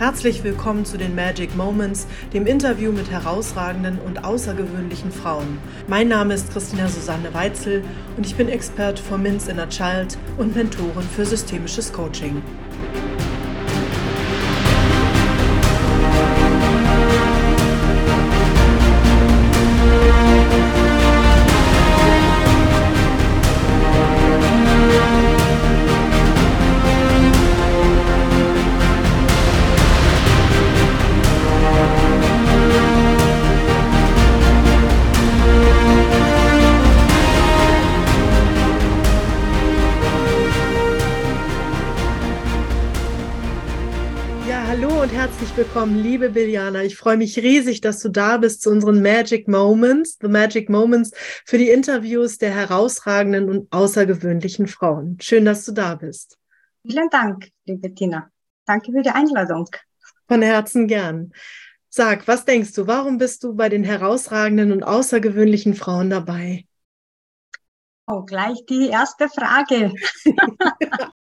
Herzlich willkommen zu den Magic Moments, dem Interview mit herausragenden und außergewöhnlichen Frauen. Mein Name ist Christina Susanne Weitzel und ich bin Expert for Min's Inner Child und Mentorin für systemisches Coaching. Willkommen, liebe Biljana. Ich freue mich riesig, dass du da bist zu unseren Magic Moments, The Magic Moments, für die Interviews der herausragenden und außergewöhnlichen Frauen. Schön, dass du da bist. Vielen Dank, liebe Tina. Danke für die Einladung. Von Herzen gern. Sag, was denkst du, warum bist du bei den herausragenden und außergewöhnlichen Frauen dabei? Oh, gleich die erste Frage.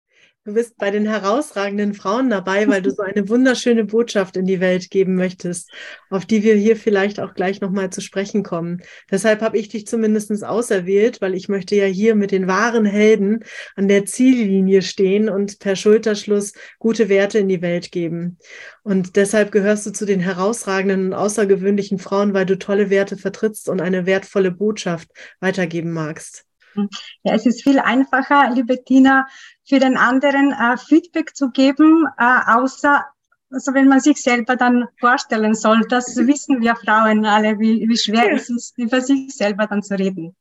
Du bist bei den herausragenden Frauen dabei, weil du so eine wunderschöne Botschaft in die Welt geben möchtest, auf die wir hier vielleicht auch gleich nochmal zu sprechen kommen. Deshalb habe ich dich zumindest auserwählt, weil ich möchte ja hier mit den wahren Helden an der Ziellinie stehen und per Schulterschluss gute Werte in die Welt geben. Und deshalb gehörst du zu den herausragenden und außergewöhnlichen Frauen, weil du tolle Werte vertrittst und eine wertvolle Botschaft weitergeben magst. Ja, es ist viel einfacher, liebe Tina, für den anderen äh, Feedback zu geben, äh, außer also wenn man sich selber dann vorstellen soll, das wissen wir Frauen alle, wie, wie schwer ja. es ist, über sich selber dann zu reden.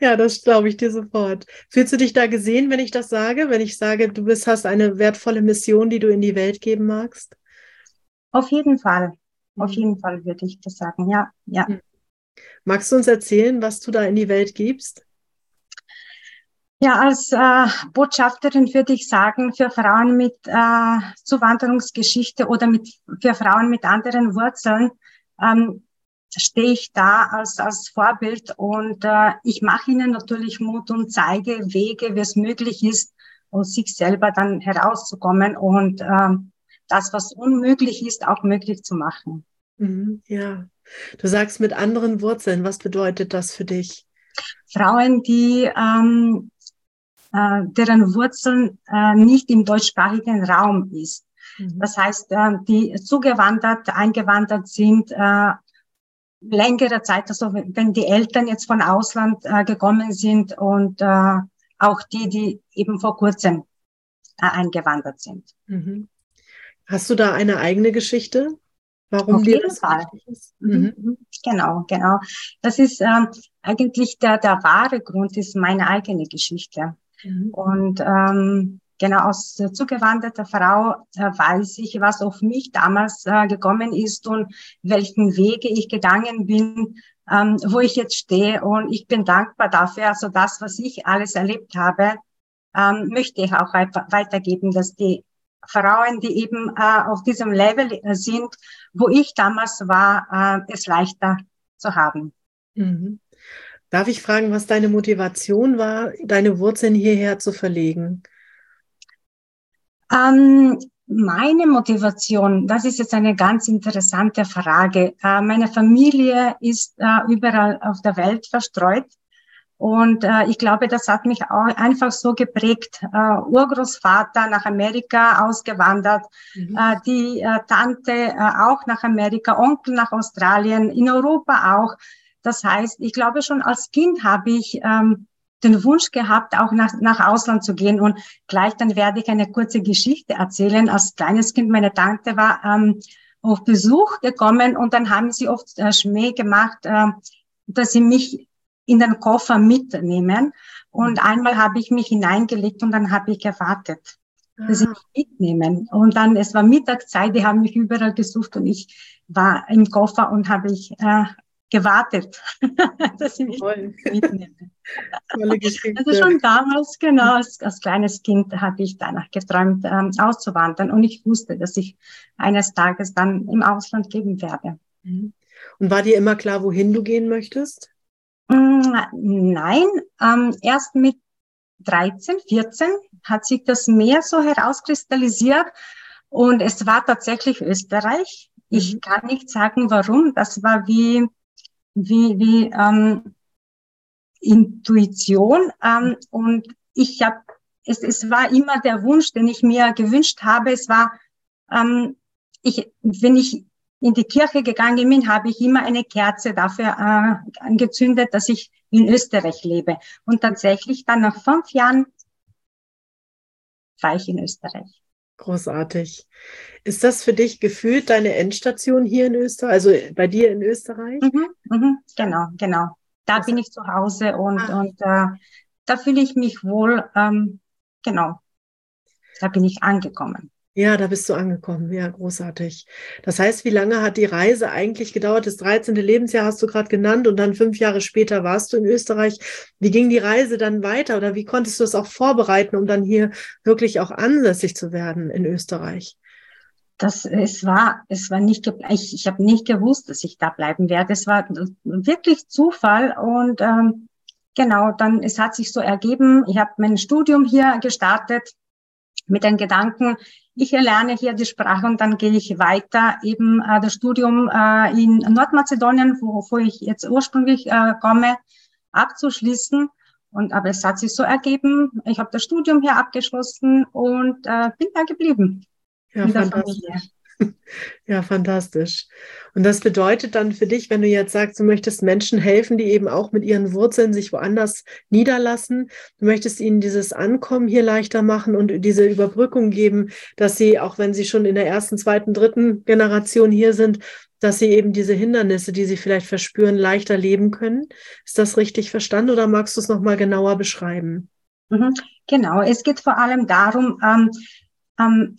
Ja, das glaube ich dir sofort. Fühlst du dich da gesehen, wenn ich das sage? Wenn ich sage, du bist, hast eine wertvolle Mission, die du in die Welt geben magst? Auf jeden Fall. Auf mhm. jeden Fall würde ich das sagen, ja, ja. Mhm. Magst du uns erzählen, was du da in die Welt gibst? Ja, als äh, Botschafterin würde ich sagen, für Frauen mit äh, Zuwanderungsgeschichte oder mit, für Frauen mit anderen Wurzeln ähm, stehe ich da als, als Vorbild und äh, ich mache ihnen natürlich Mut und zeige Wege, wie es möglich ist, aus sich selber dann herauszukommen und äh, das, was unmöglich ist, auch möglich zu machen. Mhm, ja, du sagst mit anderen Wurzeln, was bedeutet das für dich? Frauen, die ähm, äh, deren Wurzeln äh, nicht im deutschsprachigen Raum ist. Mhm. Das heißt, äh, die zugewandert, eingewandert sind, äh, längere Zeit, also wenn die Eltern jetzt von Ausland äh, gekommen sind und äh, auch die, die eben vor kurzem äh, eingewandert sind. Mhm. Hast du da eine eigene Geschichte? Warum Auf dir das Fall. ist? Mhm. mhm. Genau, genau. Das ist ähm, eigentlich der, der wahre Grund, ist meine eigene Geschichte. Mhm. Und ähm, genau aus zugewanderter Frau äh, weiß ich, was auf mich damals äh, gekommen ist und welchen Wege ich gegangen bin, ähm, wo ich jetzt stehe. Und ich bin dankbar dafür. Also das, was ich alles erlebt habe, ähm, möchte ich auch weitergeben, dass die Frauen, die eben äh, auf diesem Level äh, sind, wo ich damals war, äh, es leichter zu haben. Mhm. Darf ich fragen, was deine Motivation war, deine Wurzeln hierher zu verlegen? Ähm, meine Motivation, das ist jetzt eine ganz interessante Frage. Äh, meine Familie ist äh, überall auf der Welt verstreut. Und äh, ich glaube, das hat mich auch einfach so geprägt. Äh, Urgroßvater nach Amerika ausgewandert, mhm. äh, die äh, Tante äh, auch nach Amerika, Onkel nach Australien, in Europa auch. Das heißt, ich glaube schon als Kind habe ich ähm, den Wunsch gehabt, auch nach, nach Ausland zu gehen. Und gleich dann werde ich eine kurze Geschichte erzählen. Als kleines Kind, meine Tante war ähm, auf Besuch gekommen und dann haben sie oft äh, Schmäh gemacht, äh, dass sie mich in den Koffer mitnehmen. Und einmal habe ich mich hineingelegt und dann habe ich gewartet, dass sie ah. mich mitnehmen. Und dann, es war Mittagszeit, die haben mich überall gesucht und ich war im Koffer und habe ich äh, gewartet, dass sie mich. Tolle Geschichte. Also schon damals, genau, als, als kleines Kind hatte ich danach geträumt, ähm, auszuwandern und ich wusste, dass ich eines Tages dann im Ausland geben werde. Mhm. Und war dir immer klar, wohin du gehen möchtest? Mm, nein, ähm, erst mit 13, 14 hat sich das mehr so herauskristallisiert, Und es war tatsächlich Österreich. Ich mhm. kann nicht sagen, warum. Das war wie, wie, wie ähm, Intuition. Ähm, und ich habe, es, es war immer der Wunsch, den ich mir gewünscht habe. Es war, ähm, ich, wenn ich in die Kirche gegangen bin, habe ich immer eine Kerze dafür äh, angezündet, dass ich in Österreich lebe. Und tatsächlich dann nach fünf Jahren war ich in Österreich. Großartig. Ist das für dich gefühlt deine Endstation hier in Österreich, also bei dir in Österreich? Mhm, mhm, genau, genau. Da Was bin ich zu Hause und, ah. und äh, da fühle ich mich wohl. Ähm, genau, da bin ich angekommen. Ja, da bist du angekommen. Ja, großartig. Das heißt, wie lange hat die Reise eigentlich gedauert? Das 13. Lebensjahr hast du gerade genannt und dann fünf Jahre später warst du in Österreich. Wie ging die Reise dann weiter oder wie konntest du es auch vorbereiten, um dann hier wirklich auch ansässig zu werden in Österreich? Das, es war, es war nicht, ich, ich habe nicht gewusst, dass ich da bleiben werde. Es war wirklich Zufall und ähm, genau, dann, es hat sich so ergeben. Ich habe mein Studium hier gestartet mit den Gedanken, ich erlerne hier die Sprache und dann gehe ich weiter eben äh, das Studium äh, in Nordmazedonien, wo, wo ich jetzt ursprünglich äh, komme, abzuschließen. Und aber es hat sich so ergeben, ich habe das Studium hier abgeschlossen und äh, bin da geblieben. Ja, fantastisch. Ja, fantastisch. Und das bedeutet dann für dich, wenn du jetzt sagst, du möchtest Menschen helfen, die eben auch mit ihren Wurzeln sich woanders niederlassen, du möchtest ihnen dieses Ankommen hier leichter machen und diese Überbrückung geben, dass sie, auch wenn sie schon in der ersten, zweiten, dritten Generation hier sind, dass sie eben diese Hindernisse, die sie vielleicht verspüren, leichter leben können. Ist das richtig verstanden oder magst du es nochmal genauer beschreiben? Mhm, genau, es geht vor allem darum, ähm, ähm,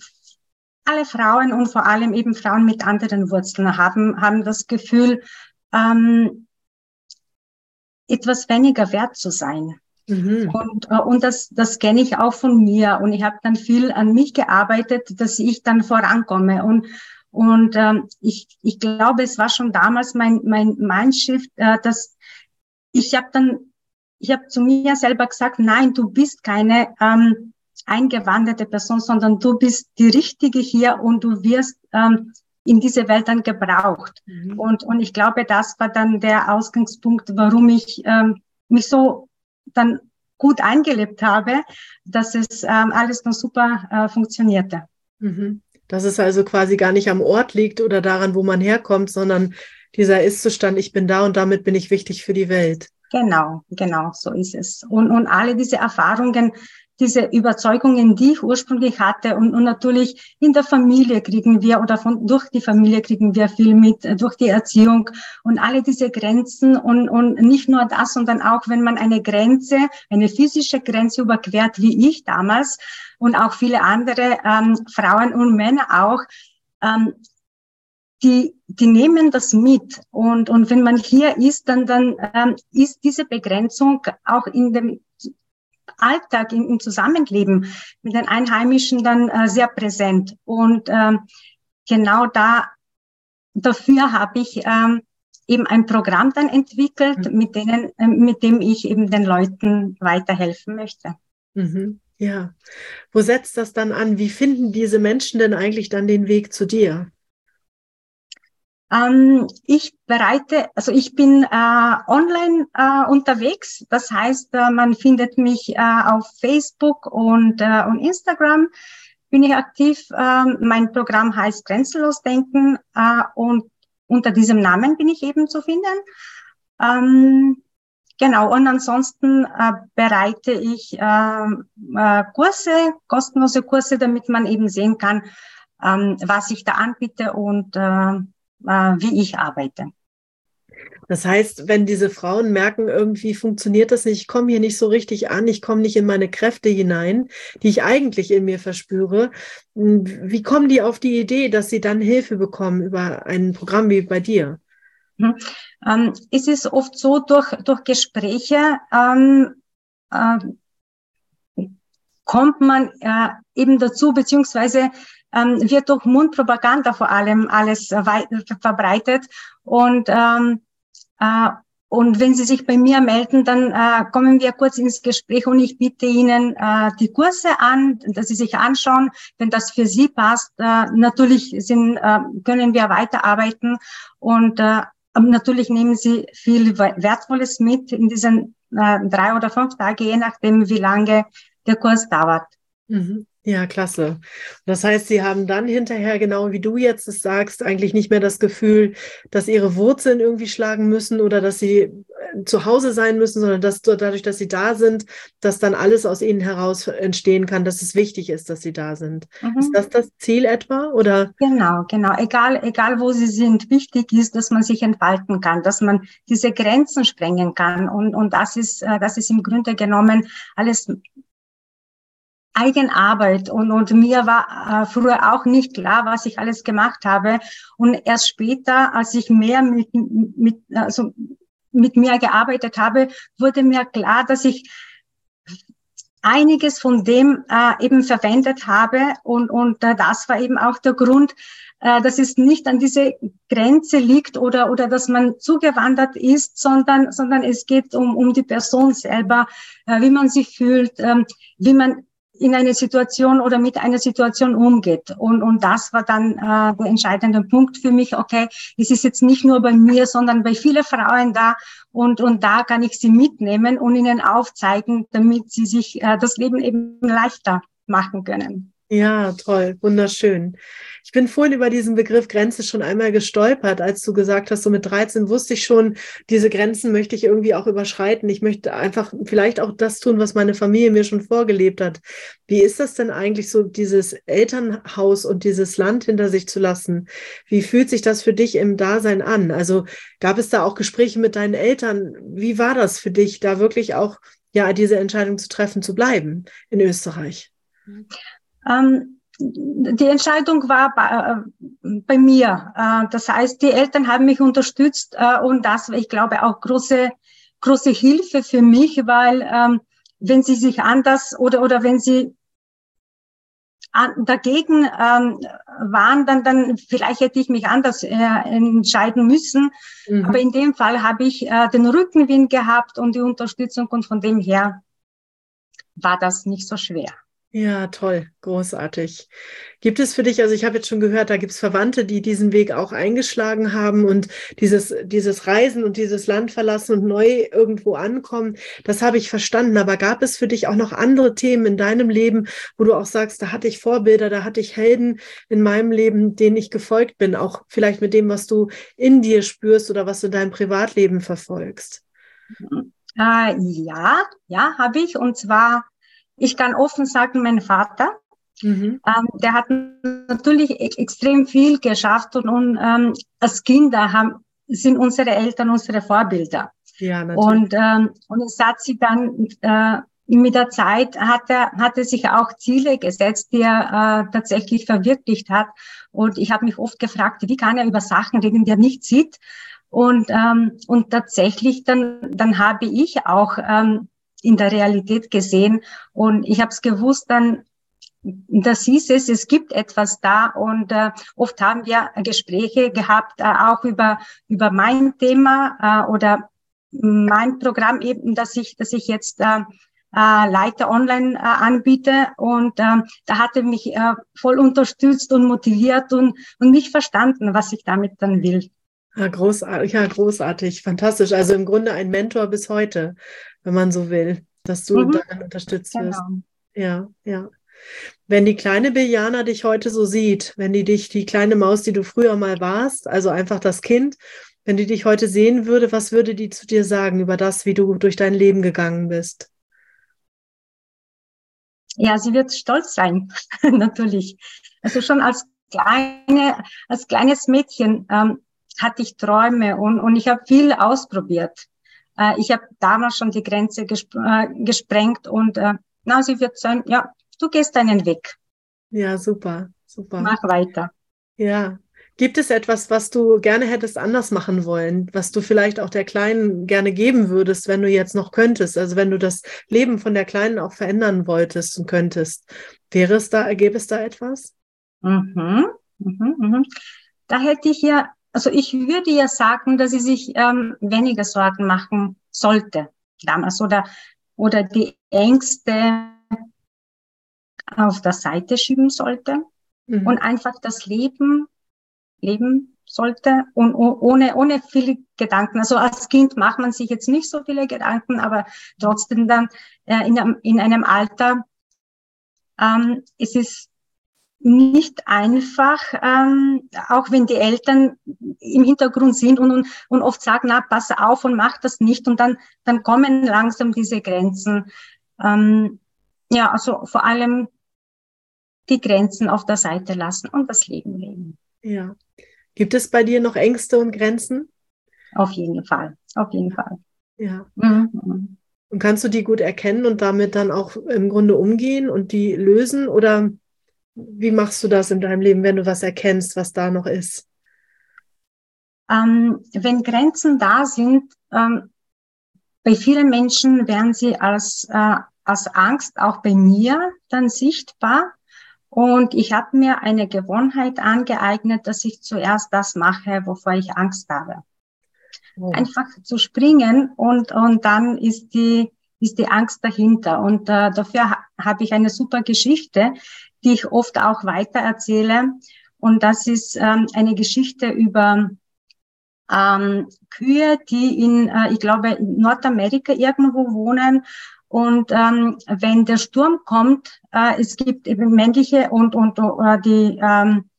alle Frauen und vor allem eben Frauen mit anderen Wurzeln haben, haben das Gefühl, ähm, etwas weniger wert zu sein. Mhm. Und, äh, und das, das kenne ich auch von mir. Und ich habe dann viel an mich gearbeitet, dass ich dann vorankomme. Und, und ähm, ich, ich glaube, es war schon damals mein, mein Mindshift, äh, dass ich habe dann, ich habe zu mir selber gesagt, nein, du bist keine ähm, eingewanderte Person, sondern du bist die Richtige hier und du wirst ähm, in diese Welt dann gebraucht. Mhm. Und, und ich glaube, das war dann der Ausgangspunkt, warum ich ähm, mich so dann gut eingelebt habe, dass es ähm, alles noch super äh, funktionierte. Mhm. Dass es also quasi gar nicht am Ort liegt oder daran, wo man herkommt, sondern dieser Ist-Zustand, ich bin da und damit bin ich wichtig für die Welt. Genau, genau, so ist es. Und, und alle diese Erfahrungen, diese Überzeugungen, die ich ursprünglich hatte. Und, und natürlich in der Familie kriegen wir oder von, durch die Familie kriegen wir viel mit, äh, durch die Erziehung und alle diese Grenzen. Und, und nicht nur das, sondern auch, wenn man eine Grenze, eine physische Grenze überquert, wie ich damals und auch viele andere ähm, Frauen und Männer auch, ähm, die, die nehmen das mit. Und, und wenn man hier ist, dann, dann ähm, ist diese Begrenzung auch in dem Alltag, im, im Zusammenleben mit den Einheimischen dann äh, sehr präsent. Und ähm, genau da dafür habe ich ähm, eben ein Programm dann entwickelt, mhm. mit denen, äh, mit dem ich eben den Leuten weiterhelfen möchte. Mhm. Ja. Wo setzt das dann an? Wie finden diese Menschen denn eigentlich dann den Weg zu dir? Ähm, ich bereite, also ich bin äh, online äh, unterwegs. Das heißt, äh, man findet mich äh, auf Facebook und, äh, und Instagram. Bin ich aktiv. Ähm, mein Programm heißt Grenzenlos Denken äh, und unter diesem Namen bin ich eben zu finden. Ähm, genau. Und ansonsten bereite ich äh, äh, Kurse, kostenlose Kurse, damit man eben sehen kann, ähm, was ich da anbiete und wie ich arbeite. Das heißt, wenn diese Frauen merken, irgendwie funktioniert das nicht, ich komme hier nicht so richtig an, ich komme nicht in meine Kräfte hinein, die ich eigentlich in mir verspüre, wie kommen die auf die Idee, dass sie dann Hilfe bekommen über ein Programm wie bei dir? Mhm. Ähm, es ist oft so, durch, durch Gespräche ähm, äh, kommt man äh, eben dazu, beziehungsweise ähm, wird durch Mundpropaganda vor allem alles verbreitet und ähm, äh, und wenn Sie sich bei mir melden, dann äh, kommen wir kurz ins Gespräch und ich biete Ihnen äh, die Kurse an, dass Sie sich anschauen, wenn das für Sie passt. Äh, natürlich sind, äh, können wir weiterarbeiten und äh, natürlich nehmen Sie viel Wertvolles mit in diesen äh, drei oder fünf Tage, je nachdem, wie lange der Kurs dauert. Mhm. Ja, klasse. Das heißt, Sie haben dann hinterher, genau wie du jetzt es sagst, eigentlich nicht mehr das Gefühl, dass Ihre Wurzeln irgendwie schlagen müssen oder dass Sie äh, zu Hause sein müssen, sondern dass dadurch, dass Sie da sind, dass dann alles aus Ihnen heraus entstehen kann, dass es wichtig ist, dass Sie da sind. Mhm. Ist das das Ziel etwa? Oder? Genau, genau. Egal, egal wo Sie sind. Wichtig ist, dass man sich entfalten kann, dass man diese Grenzen sprengen kann. Und, und das ist, äh, das ist im Grunde genommen alles Eigenarbeit und, und mir war äh, früher auch nicht klar, was ich alles gemacht habe. Und erst später, als ich mehr mit, mit, also mit mir gearbeitet habe, wurde mir klar, dass ich einiges von dem äh, eben verwendet habe und, und äh, das war eben auch der Grund, äh, dass es nicht an diese Grenze liegt oder, oder dass man zugewandert ist, sondern, sondern es geht um, um die Person selber, äh, wie man sich fühlt, ähm, wie man in eine Situation oder mit einer Situation umgeht. Und, und das war dann äh, der entscheidende Punkt für mich. Okay, es ist jetzt nicht nur bei mir, sondern bei vielen Frauen da. Und, und da kann ich sie mitnehmen und ihnen aufzeigen, damit sie sich äh, das Leben eben leichter machen können. Ja, toll, wunderschön. Ich bin vorhin über diesen Begriff Grenze schon einmal gestolpert, als du gesagt hast, so mit 13 wusste ich schon, diese Grenzen möchte ich irgendwie auch überschreiten. Ich möchte einfach vielleicht auch das tun, was meine Familie mir schon vorgelebt hat. Wie ist das denn eigentlich so, dieses Elternhaus und dieses Land hinter sich zu lassen? Wie fühlt sich das für dich im Dasein an? Also gab es da auch Gespräche mit deinen Eltern? Wie war das für dich, da wirklich auch ja diese Entscheidung zu treffen, zu bleiben in Österreich? Ähm, die Entscheidung war bei, äh, bei mir. Äh, das heißt, die Eltern haben mich unterstützt äh, und das ich glaube, auch große, große Hilfe für mich, weil ähm, wenn sie sich anders oder, oder wenn sie an, dagegen ähm, waren, dann, dann vielleicht hätte ich mich anders äh, entscheiden müssen. Mhm. Aber in dem Fall habe ich äh, den Rückenwind gehabt und die Unterstützung und von dem her war das nicht so schwer. Ja, toll, großartig. Gibt es für dich, also ich habe jetzt schon gehört, da gibt es Verwandte, die diesen Weg auch eingeschlagen haben und dieses, dieses Reisen und dieses Land verlassen und neu irgendwo ankommen, das habe ich verstanden. Aber gab es für dich auch noch andere Themen in deinem Leben, wo du auch sagst, da hatte ich Vorbilder, da hatte ich Helden in meinem Leben, denen ich gefolgt bin, auch vielleicht mit dem, was du in dir spürst oder was du in deinem Privatleben verfolgst? Äh, ja, ja, habe ich. Und zwar ich kann offen sagen, mein Vater, mhm. ähm, der hat natürlich e-, extrem viel geschafft und, und ähm, als Kinder haben, sind unsere Eltern unsere Vorbilder. Ja, natürlich. Und, ähm, und es hat sich dann äh, mit der Zeit hat er, hat er sich auch Ziele gesetzt, die er äh, tatsächlich verwirklicht hat. Und ich habe mich oft gefragt, wie kann er über Sachen reden, die er nicht sieht. Und, ähm, und tatsächlich dann, dann habe ich auch ähm, in der Realität gesehen. Und ich habe es gewusst, dann das hieß es, es gibt etwas da und äh, oft haben wir Gespräche gehabt, äh, auch über, über mein Thema äh, oder mein Programm eben, dass ich, dass ich jetzt äh, äh, Leiter online äh, anbiete und äh, da hat er mich äh, voll unterstützt und motiviert und, und nicht verstanden, was ich damit dann will. Ja, großartig, ja, großartig, fantastisch. Also im Grunde ein Mentor bis heute wenn man so will, dass du mhm. darin unterstützt genau. wirst. Ja, ja. Wenn die kleine Biljana dich heute so sieht, wenn die dich, die kleine Maus, die du früher mal warst, also einfach das Kind, wenn die dich heute sehen würde, was würde die zu dir sagen über das, wie du durch dein Leben gegangen bist? Ja, sie wird stolz sein, natürlich. Also schon als kleine, als kleines Mädchen ähm, hatte ich Träume und, und ich habe viel ausprobiert. Äh, ich habe damals schon die Grenze gesp äh, gesprengt und äh, na, sie wird sagen, ja, du gehst deinen Weg. Ja, super, super. Mach weiter. Ja. Gibt es etwas, was du gerne hättest anders machen wollen, was du vielleicht auch der Kleinen gerne geben würdest, wenn du jetzt noch könntest? Also wenn du das Leben von der Kleinen auch verändern wolltest und könntest, wäre es da, gäbe es da etwas? Mhm, mhm, mhm. Da hätte ich ja also ich würde ja sagen, dass sie sich ähm, weniger Sorgen machen sollte damals oder, oder die Ängste auf der Seite schieben sollte mhm. und einfach das Leben leben sollte und ohne, ohne viele Gedanken. Also als Kind macht man sich jetzt nicht so viele Gedanken, aber trotzdem dann äh, in, einem, in einem Alter, ähm, es ist nicht einfach, ähm, auch wenn die Eltern im Hintergrund sind und, und, und oft sagen, na, pass auf und mach das nicht. Und dann, dann kommen langsam diese Grenzen. Ähm, ja, also vor allem die Grenzen auf der Seite lassen und das Leben leben. Ja. Gibt es bei dir noch Ängste und Grenzen? Auf jeden Fall, auf jeden Fall. Ja. Mhm. Und kannst du die gut erkennen und damit dann auch im Grunde umgehen und die lösen? Oder wie machst du das in deinem Leben, wenn du was erkennst, was da noch ist? Ähm, wenn Grenzen da sind, ähm, bei vielen Menschen werden sie als, äh, als Angst auch bei mir dann sichtbar. Und ich habe mir eine Gewohnheit angeeignet, dass ich zuerst das mache, wovor ich Angst habe. Oh. Einfach zu springen und, und dann ist die, ist die Angst dahinter. Und äh, dafür ha habe ich eine super Geschichte, die ich oft auch weiter erzähle. Und das ist ähm, eine Geschichte über ähm, Kühe, die in, äh, ich glaube, in Nordamerika irgendwo wohnen und ähm, wenn der Sturm kommt, äh, es gibt eben männliche und, und äh, die, ähm,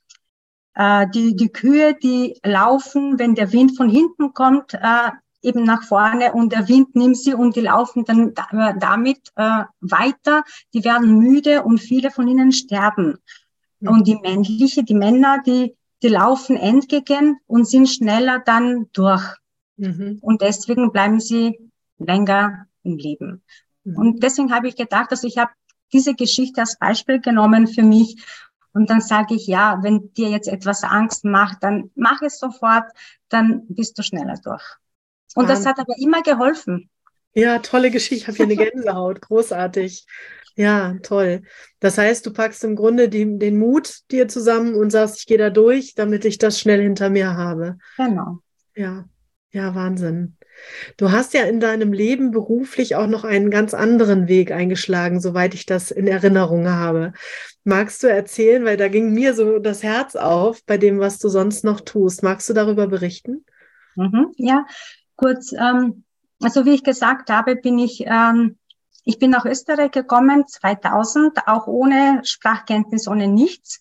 äh, die, die Kühe, die laufen, wenn der Wind von hinten kommt, äh, eben nach vorne und der Wind nimmt sie und die laufen dann da, damit äh, weiter. Die werden müde und viele von ihnen sterben. Mhm. Und die männliche, die Männer, die, die laufen entgegen und sind schneller dann durch. Mhm. Und deswegen bleiben sie länger im Leben. Und mhm. deswegen habe ich gedacht, dass ich habe diese Geschichte als Beispiel genommen für mich. Und dann sage ich, ja, wenn dir jetzt etwas Angst macht, dann mach es sofort, dann bist du schneller durch. Und das hat aber immer geholfen. Ja, tolle Geschichte. Ich habe hier eine Gänsehaut. Großartig. Ja, toll. Das heißt, du packst im Grunde die, den Mut dir zusammen und sagst, ich gehe da durch, damit ich das schnell hinter mir habe. Genau. Ja, ja, Wahnsinn. Du hast ja in deinem Leben beruflich auch noch einen ganz anderen Weg eingeschlagen, soweit ich das in Erinnerung habe. Magst du erzählen, weil da ging mir so das Herz auf bei dem, was du sonst noch tust. Magst du darüber berichten? Mhm, ja, kurz. Ähm, also wie ich gesagt habe, bin ich, ähm, ich bin nach Österreich gekommen 2000, auch ohne Sprachkenntnis, ohne nichts.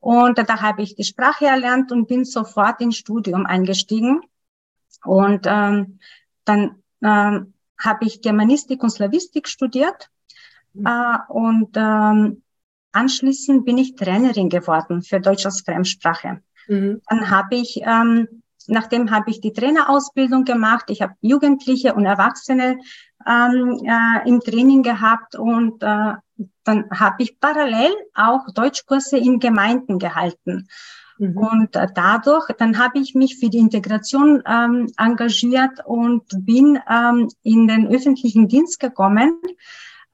Und da habe ich die Sprache erlernt und bin sofort ins Studium eingestiegen. Und ähm, dann ähm, habe ich Germanistik und Slavistik studiert mhm. äh, und ähm, anschließend bin ich Trainerin geworden für Deutsch als Fremdsprache. Mhm. Dann habe ich, ähm, nachdem habe ich die Trainerausbildung gemacht. Ich habe Jugendliche und Erwachsene ähm, äh, im Training gehabt und äh, dann habe ich parallel auch Deutschkurse in Gemeinden gehalten. Mhm. Und äh, dadurch, dann habe ich mich für die Integration ähm, engagiert und bin ähm, in den öffentlichen Dienst gekommen.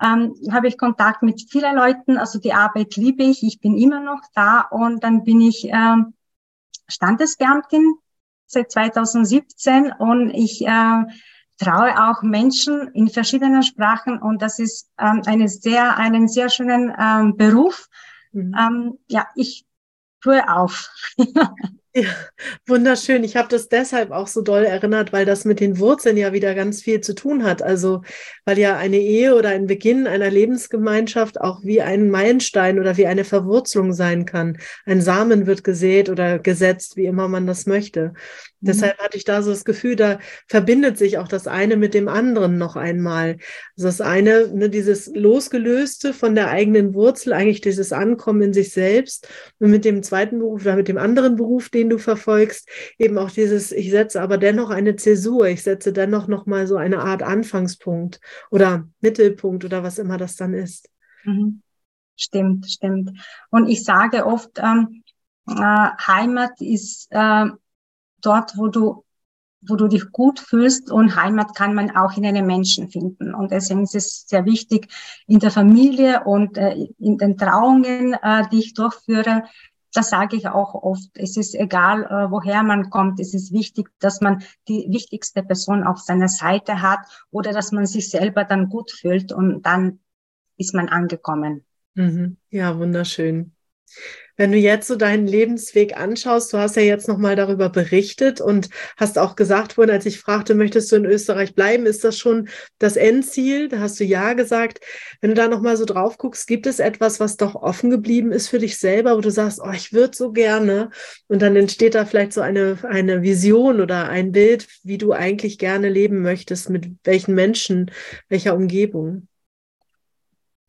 Ähm, habe ich Kontakt mit vielen Leuten, also die Arbeit liebe ich, ich bin immer noch da und dann bin ich ähm, Standesbeamtin seit 2017 und ich äh, traue auch Menschen in verschiedenen Sprachen und das ist ähm, eine sehr, einen sehr schönen ähm, Beruf. Mhm. Ähm, ja, ich tue auf. Ja, wunderschön. Ich habe das deshalb auch so doll erinnert, weil das mit den Wurzeln ja wieder ganz viel zu tun hat. Also, weil ja eine Ehe oder ein Beginn einer Lebensgemeinschaft auch wie ein Meilenstein oder wie eine Verwurzelung sein kann. Ein Samen wird gesät oder gesetzt, wie immer man das möchte. Mhm. Deshalb hatte ich da so das Gefühl, da verbindet sich auch das eine mit dem anderen noch einmal. Also das eine, ne, dieses Losgelöste von der eigenen Wurzel, eigentlich dieses Ankommen in sich selbst und mit dem zweiten Beruf oder mit dem anderen Beruf, den den du verfolgst, eben auch dieses, ich setze aber dennoch eine Zäsur, ich setze dennoch nochmal so eine Art Anfangspunkt oder Mittelpunkt oder was immer das dann ist. Mhm. Stimmt, stimmt. Und ich sage oft, ähm, äh, Heimat ist äh, dort, wo du wo du dich gut fühlst und Heimat kann man auch in einem Menschen finden. Und deswegen ist es sehr wichtig, in der Familie und äh, in den Trauungen, äh, die ich durchführe, das sage ich auch oft. Es ist egal, äh, woher man kommt. Es ist wichtig, dass man die wichtigste Person auf seiner Seite hat oder dass man sich selber dann gut fühlt und dann ist man angekommen. Mhm. Ja, wunderschön. Wenn du jetzt so deinen Lebensweg anschaust, du hast ja jetzt nochmal darüber berichtet und hast auch gesagt vorhin, als ich fragte, möchtest du in Österreich bleiben, ist das schon das Endziel? Da hast du ja gesagt. Wenn du da nochmal so drauf guckst, gibt es etwas, was doch offen geblieben ist für dich selber, wo du sagst, oh, ich würde so gerne. Und dann entsteht da vielleicht so eine, eine Vision oder ein Bild, wie du eigentlich gerne leben möchtest, mit welchen Menschen, welcher Umgebung?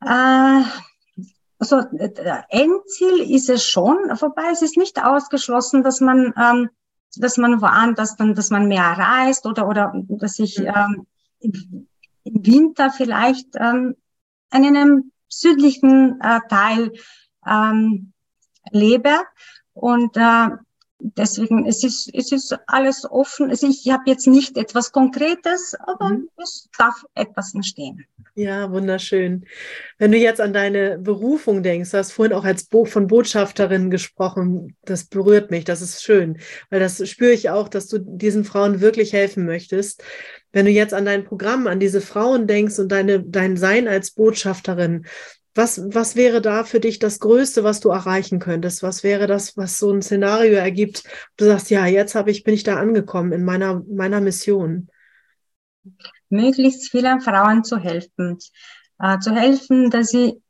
Äh, also Endziel ist es schon, wobei es ist nicht ausgeschlossen, dass man, ähm, dass man woanders dann, dass man mehr reist oder oder dass ich mhm. ähm, im, Winter vielleicht ähm, in einem südlichen äh, Teil ähm, lebe und äh, deswegen es ist es ist alles offen. Also ich habe jetzt nicht etwas Konkretes, aber mhm. es darf etwas entstehen. Ja, wunderschön. Wenn du jetzt an deine Berufung denkst, du hast vorhin auch als Bo von Botschafterin gesprochen, das berührt mich, das ist schön, weil das spüre ich auch, dass du diesen Frauen wirklich helfen möchtest. Wenn du jetzt an dein Programm, an diese Frauen denkst und deine, dein Sein als Botschafterin, was, was wäre da für dich das Größte, was du erreichen könntest? Was wäre das, was so ein Szenario ergibt? Du sagst, ja, jetzt habe ich, bin ich da angekommen in meiner, meiner Mission möglichst vielen Frauen zu helfen. Äh, zu helfen, dass sie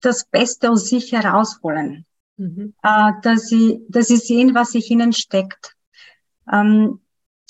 das Beste aus sich herausholen. Mhm. Äh, dass, sie, dass sie sehen, was sich ihnen steckt. Ähm,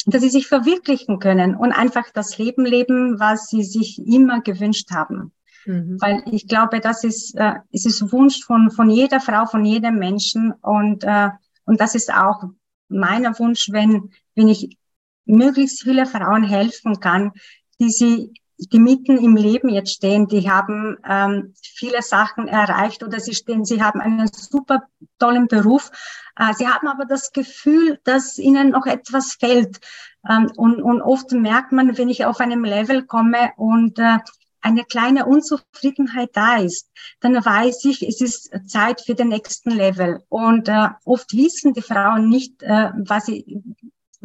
dass sie sich verwirklichen können und einfach das Leben leben, was sie sich immer gewünscht haben. Mhm. Weil ich glaube, das ist, äh, es ist Wunsch von, von jeder Frau, von jedem Menschen und, äh, und das ist auch meiner Wunsch, wenn, wenn ich möglichst viele Frauen helfen kann, die sie die mitten im Leben jetzt stehen, die haben ähm, viele Sachen erreicht oder sie stehen, sie haben einen super tollen Beruf. Äh, sie haben aber das Gefühl, dass ihnen noch etwas fehlt. Ähm, und, und oft merkt man, wenn ich auf einem Level komme und äh, eine kleine Unzufriedenheit da ist, dann weiß ich, es ist Zeit für den nächsten Level. Und äh, oft wissen die Frauen nicht, äh, was sie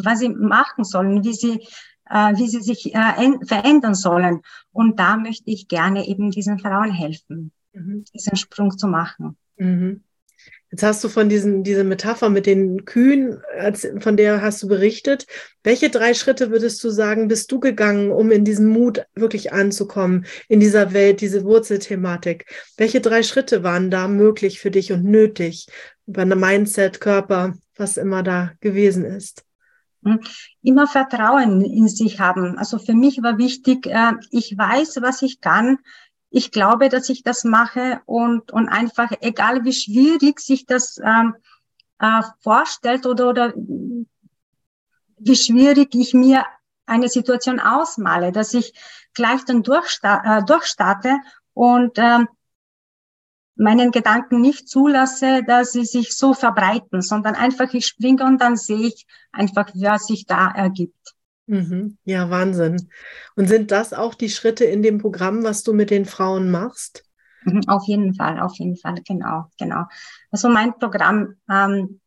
was sie machen sollen, wie sie, äh, wie sie sich äh, verändern sollen. Und da möchte ich gerne eben diesen Frauen helfen, mhm. diesen Sprung zu machen. Mhm. Jetzt hast du von diesen, diese Metapher mit den Kühen, von der hast du berichtet. Welche drei Schritte würdest du sagen, bist du gegangen, um in diesen Mut wirklich anzukommen, in dieser Welt, diese Wurzelthematik? Welche drei Schritte waren da möglich für dich und nötig? Über eine Mindset, Körper, was immer da gewesen ist? Hm? Immer Vertrauen in sich haben. Also für mich war wichtig, äh, ich weiß, was ich kann. Ich glaube, dass ich das mache und, und einfach, egal wie schwierig sich das ähm, äh, vorstellt oder, oder wie schwierig ich mir eine Situation ausmale, dass ich gleich dann durchsta äh, durchstarte und ähm, meinen Gedanken nicht zulasse, dass sie sich so verbreiten, sondern einfach ich springe und dann sehe ich einfach, was sich da ergibt. Mhm. Ja, Wahnsinn. Und sind das auch die Schritte in dem Programm, was du mit den Frauen machst? Mhm, auf jeden Fall, auf jeden Fall, genau, genau. Also mein Programm ähm,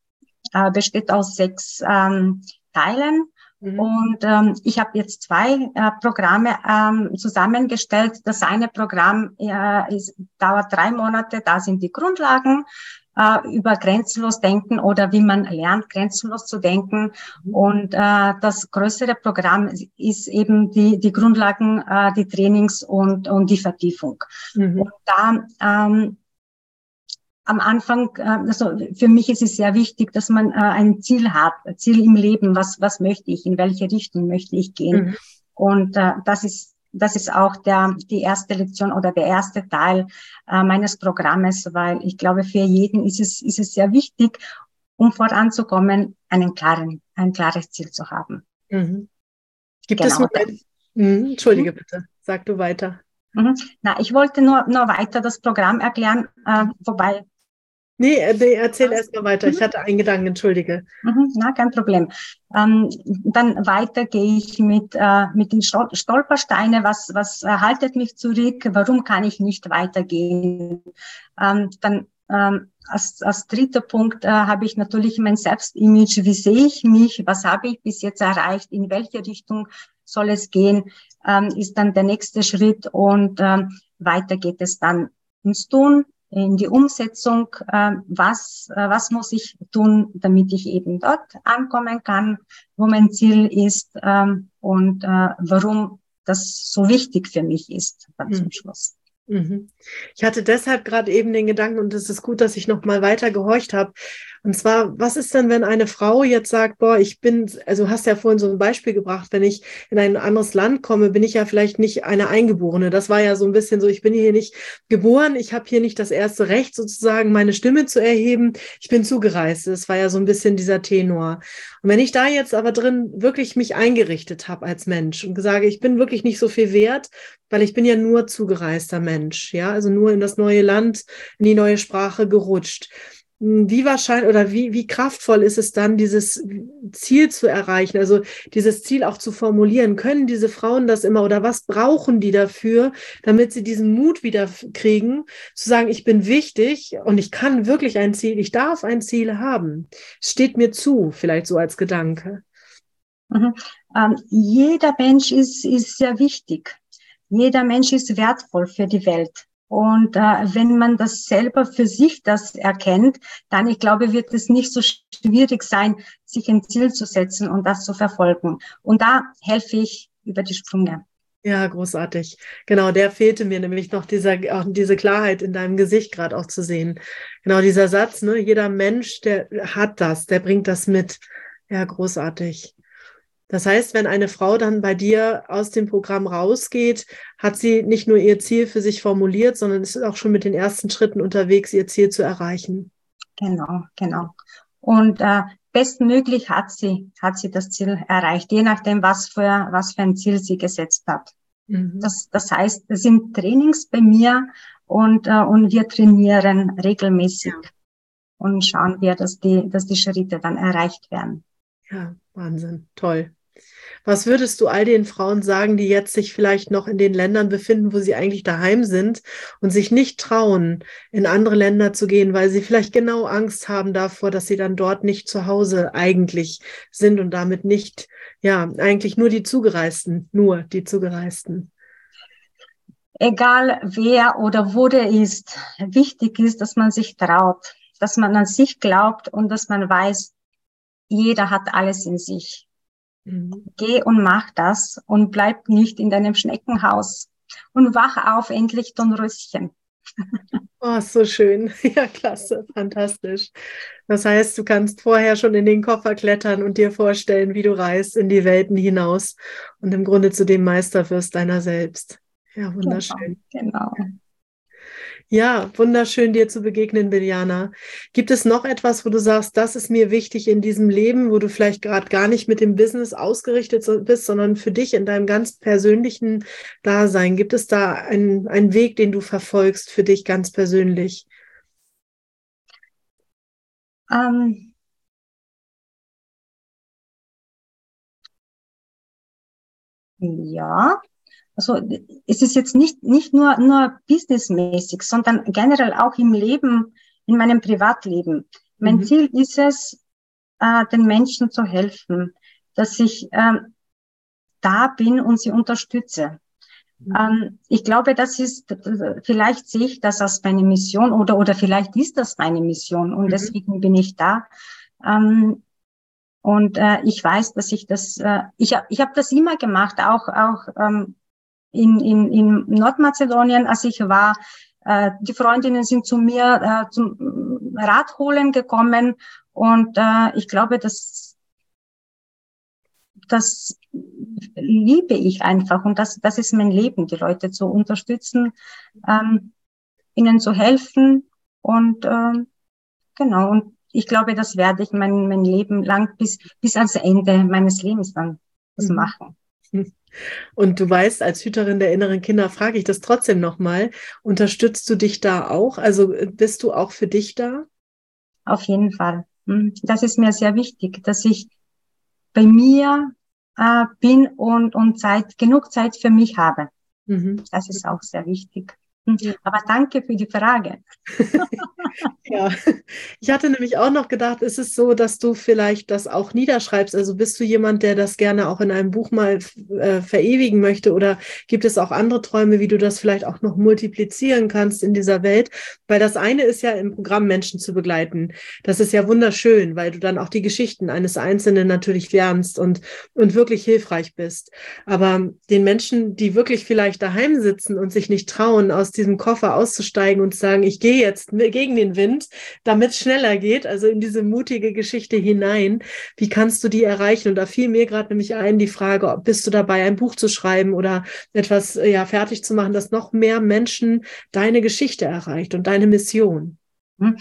äh, besteht aus sechs ähm, Teilen. Mhm. Und ähm, ich habe jetzt zwei äh, Programme ähm, zusammengestellt. Das eine Programm äh, ist, dauert drei Monate, da sind die Grundlagen äh, über grenzenlos denken oder wie man lernt, grenzenlos zu denken. Mhm. Und äh, das größere Programm ist eben die, die Grundlagen, äh, die Trainings und, und die Vertiefung. Mhm. Und da ähm, am Anfang, äh, also für mich ist es sehr wichtig, dass man äh, ein Ziel hat, ein Ziel im Leben, was, was möchte ich, in welche Richtung möchte ich gehen. Mhm. Und äh, das ist, das ist auch der, die erste Lektion oder der erste Teil äh, meines Programmes, weil ich glaube, für jeden ist es, ist es sehr wichtig, um voranzukommen, einen klaren, ein klares Ziel zu haben. Mhm. Gibt genau. es Momente? Mhm. Entschuldige mhm. bitte, sag du weiter. Mhm. Na, ich wollte nur, nur weiter das Programm erklären, äh, wobei Nee, äh, nee erzähl erst mal weiter. Ich mhm. hatte einen Gedanken, entschuldige. Mhm, na, kein Problem. Ähm, dann weiter gehe ich mit, äh, mit den Stolpersteine. Was, was haltet mich zurück? Warum kann ich nicht weitergehen? Ähm, dann ähm, als, als dritter Punkt äh, habe ich natürlich mein Selbstimage. Wie sehe ich mich? Was habe ich bis jetzt erreicht? In welche Richtung soll es gehen? Ähm, ist dann der nächste Schritt und ähm, weiter geht es dann ins Tun, in die Umsetzung. Äh, was, äh, was muss ich tun, damit ich eben dort ankommen kann, wo mein Ziel ist ähm, und äh, warum das so wichtig für mich ist dann mhm. zum Schluss. Mhm. Ich hatte deshalb gerade eben den Gedanken, und es ist gut, dass ich noch mal weiter gehorcht habe. Und zwar, was ist denn, wenn eine Frau jetzt sagt, boah, ich bin, also hast ja vorhin so ein Beispiel gebracht, wenn ich in ein anderes Land komme, bin ich ja vielleicht nicht eine Eingeborene. Das war ja so ein bisschen so, ich bin hier nicht geboren, ich habe hier nicht das erste Recht, sozusagen meine Stimme zu erheben. Ich bin zugereist. Das war ja so ein bisschen dieser Tenor. Und wenn ich da jetzt aber drin wirklich mich eingerichtet habe als Mensch und sage, ich bin wirklich nicht so viel wert, weil ich bin ja nur zugereister Mensch, ja, also nur in das neue Land, in die neue Sprache gerutscht wie wahrscheinlich oder wie, wie kraftvoll ist es dann, dieses Ziel zu erreichen, also dieses Ziel auch zu formulieren? Können diese Frauen das immer oder was brauchen die dafür, damit sie diesen Mut wieder kriegen, zu sagen, ich bin wichtig und ich kann wirklich ein Ziel, ich darf ein Ziel haben. Steht mir zu, vielleicht so als Gedanke. Mhm. Ähm, jeder Mensch ist, ist sehr wichtig. Jeder Mensch ist wertvoll für die Welt. Und äh, wenn man das selber für sich das erkennt, dann, ich glaube, wird es nicht so schwierig sein, sich ein Ziel zu setzen und das zu verfolgen. Und da helfe ich über die Sprünge. Ja, großartig. Genau, der fehlte mir nämlich noch dieser, auch diese Klarheit in deinem Gesicht gerade auch zu sehen. Genau dieser Satz, ne, jeder Mensch, der hat das, der bringt das mit. Ja, großartig. Das heißt, wenn eine Frau dann bei dir aus dem Programm rausgeht, hat sie nicht nur ihr Ziel für sich formuliert, sondern ist auch schon mit den ersten Schritten unterwegs, ihr Ziel zu erreichen. Genau, genau. Und äh, bestmöglich hat sie, hat sie das Ziel erreicht, je nachdem, was für, was für ein Ziel sie gesetzt hat. Mhm. Das, das heißt, es sind Trainings bei mir und, äh, und wir trainieren regelmäßig ja. und schauen wir, dass die, dass die Schritte dann erreicht werden. Ja, Wahnsinn, toll. Was würdest du all den Frauen sagen, die jetzt sich vielleicht noch in den Ländern befinden, wo sie eigentlich daheim sind und sich nicht trauen, in andere Länder zu gehen, weil sie vielleicht genau Angst haben davor, dass sie dann dort nicht zu Hause eigentlich sind und damit nicht, ja, eigentlich nur die Zugereisten, nur die Zugereisten? Egal wer oder wo der ist, wichtig ist, dass man sich traut, dass man an sich glaubt und dass man weiß, jeder hat alles in sich. Mhm. Geh und mach das und bleib nicht in deinem Schneckenhaus und wach auf, endlich Dornröschen. Oh, so schön. Ja, klasse, fantastisch. Das heißt, du kannst vorher schon in den Koffer klettern und dir vorstellen, wie du reist in die Welten hinaus und im Grunde zu dem Meister wirst deiner selbst. Ja, wunderschön. Genau. genau. Ja, wunderschön dir zu begegnen, Biljana. Gibt es noch etwas, wo du sagst, das ist mir wichtig in diesem Leben, wo du vielleicht gerade gar nicht mit dem Business ausgerichtet bist, sondern für dich in deinem ganz persönlichen Dasein? Gibt es da einen, einen Weg, den du verfolgst für dich ganz persönlich? Ähm, ja, also es ist jetzt nicht, nicht nur, nur businessmäßig, sondern generell auch im Leben, in meinem Privatleben. Mein mhm. Ziel ist es, äh, den Menschen zu helfen, dass ich äh, da bin und sie unterstütze. Mhm. Ähm, ich glaube, das ist, vielleicht sehe ich das als meine Mission oder, oder vielleicht ist das meine Mission und mhm. deswegen bin ich da. Ähm, und äh, ich weiß, dass ich das, äh, ich habe ich hab das immer gemacht, auch, auch ähm, in, in, in Nordmazedonien, als ich war. Äh, die Freundinnen sind zu mir äh, zum Rat holen gekommen und äh, ich glaube, dass das liebe ich einfach und das, das ist mein Leben, die Leute zu unterstützen, ähm, ihnen zu helfen und ähm, genau und ich glaube, das werde ich mein, mein Leben lang bis, bis ans Ende meines Lebens dann das mhm. Und du weißt, als Hüterin der inneren Kinder frage ich das trotzdem nochmal. Unterstützt du dich da auch? Also äh, bist du auch für dich da? Auf jeden Fall. Hm, das ist mir sehr wichtig, dass ich bei mir äh, bin und, und Zeit, genug Zeit für mich habe. Mhm. Das ist auch sehr wichtig. Aber danke für die Frage. ja, ich hatte nämlich auch noch gedacht, ist es so, dass du vielleicht das auch niederschreibst? Also bist du jemand, der das gerne auch in einem Buch mal äh, verewigen möchte? Oder gibt es auch andere Träume, wie du das vielleicht auch noch multiplizieren kannst in dieser Welt? Weil das eine ist ja im Programm Menschen zu begleiten. Das ist ja wunderschön, weil du dann auch die Geschichten eines Einzelnen natürlich lernst und, und wirklich hilfreich bist. Aber den Menschen, die wirklich vielleicht daheim sitzen und sich nicht trauen, aus diesem Koffer auszusteigen und zu sagen, ich gehe jetzt gegen den Wind, damit es schneller geht, also in diese mutige Geschichte hinein. Wie kannst du die erreichen? Und da fiel mir gerade nämlich ein die Frage, bist du dabei, ein Buch zu schreiben oder etwas ja fertig zu machen, dass noch mehr Menschen deine Geschichte erreicht und deine Mission? Hm.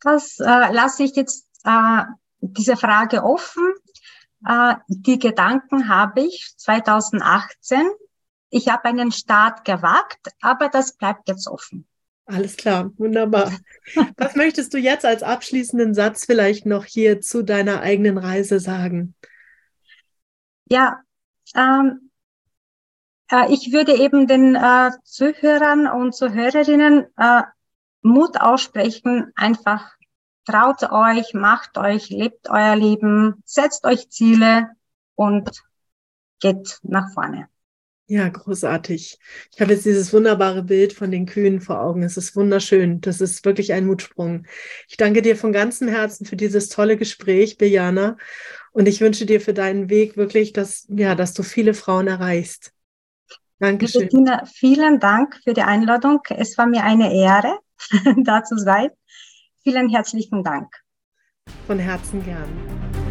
Das äh, lasse ich jetzt äh, diese Frage offen. Äh, die Gedanken habe ich 2018 ich habe einen Start gewagt, aber das bleibt jetzt offen. Alles klar, wunderbar. Was möchtest du jetzt als abschließenden Satz vielleicht noch hier zu deiner eigenen Reise sagen? Ja, ähm, äh, ich würde eben den äh, Zuhörern und Zuhörerinnen äh, Mut aussprechen, einfach traut euch, macht euch, lebt euer Leben, setzt euch Ziele und geht nach vorne. Ja, großartig. Ich habe jetzt dieses wunderbare Bild von den Kühen vor Augen. Es ist wunderschön. Das ist wirklich ein Mutsprung. Ich danke dir von ganzem Herzen für dieses tolle Gespräch, Bejana. Und ich wünsche dir für deinen Weg wirklich, dass, ja, dass du viele Frauen erreichst. Dankeschön. Bettina, vielen Dank für die Einladung. Es war mir eine Ehre, da zu sein. Vielen herzlichen Dank. Von Herzen gern.